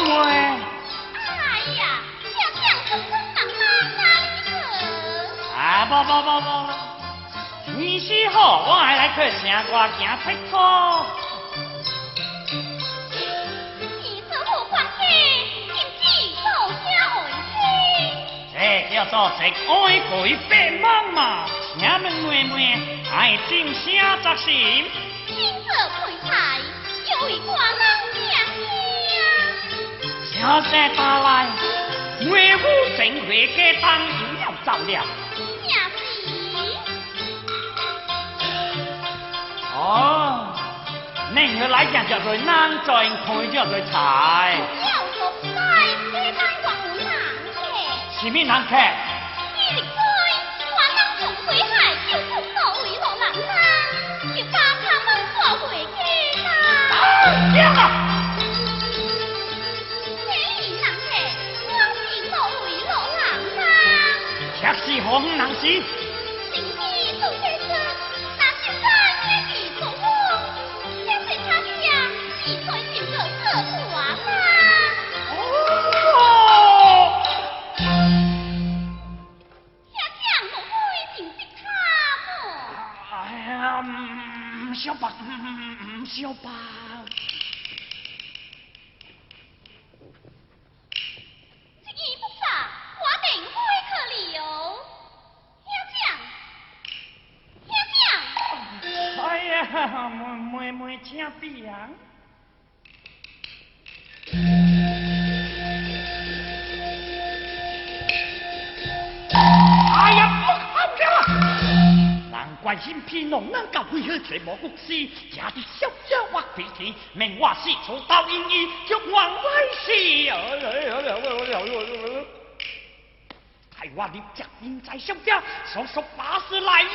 妹。哎呀，小两子姑娘哪哪里去？啊，不不不不不，你是，我还来去城外行佚佗。你吩咐关系，禁止做些坏事。这叫做食爱鬼变妈妈，娘们妹妹爱静声作声。金色配菜，有一挂人听。请声打来，妹夫正月家当又要走了。命是哦，恁个来讲叫做男在看叫做菜，要做菜，这当寡有人客。是咩人。客？你力追，寡人从归海，就从所为落人啦，就把他们抓回去啦。啊！却是何人是？妹妹请病。哎呀，不好了！难怪新片弄能够配合全无故事，家的小小我脾气，命我四处到阴义，就往外死。害我立家应在小家，说说把事来了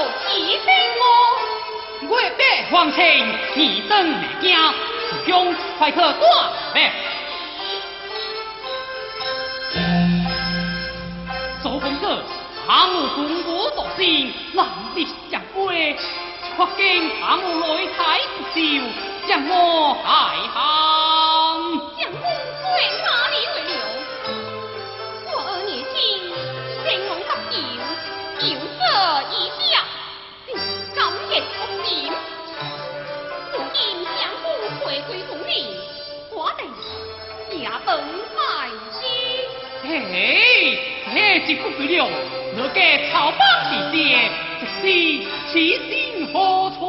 有几分我？月白黄清，你登未家，师兄快去断脉。周公子，他们中国独心，难立将归。却京他们来太不，将我害下。是不对了，那个草莽之爹，这是其心何处？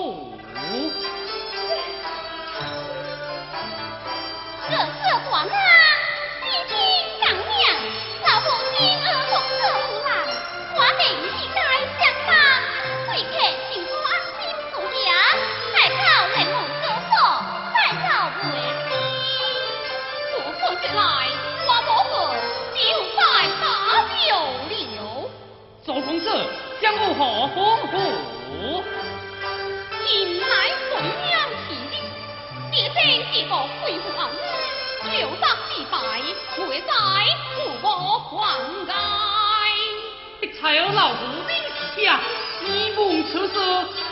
老夫的是呀，一梦此事，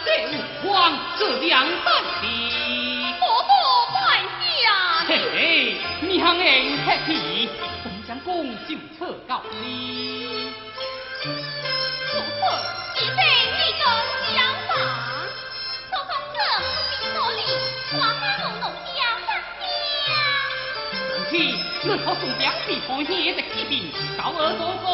这王这两代的。伯伯拜下。嘿嘿，你行硬客气，本将公就此告你。如此，结成一个相法。周公子不必多礼，我家农农要当家。如此，你可送两地方险的启禀，告儿周公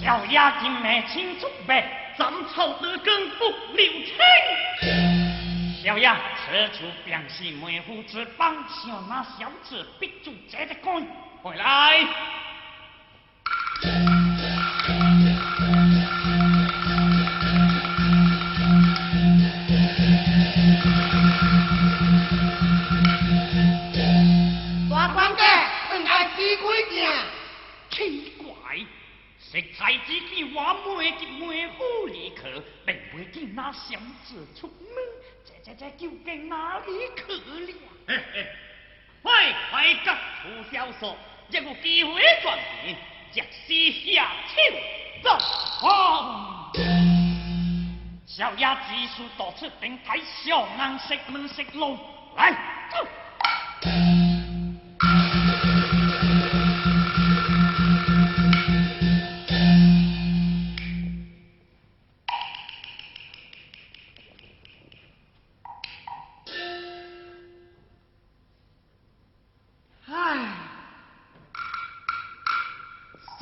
小丫今妹请出白，斩草得根不留情。小丫此处表示妹夫之帮，小那小子必住这个官，回来。楚小说，一有机会转变，即时下手走。啊！小丫技术到此定太小人识门识路，来走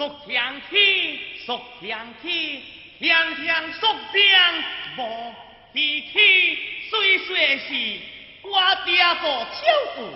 苏强起，苏强起，强强苏强无脾气，虽说是我爹个巧妇。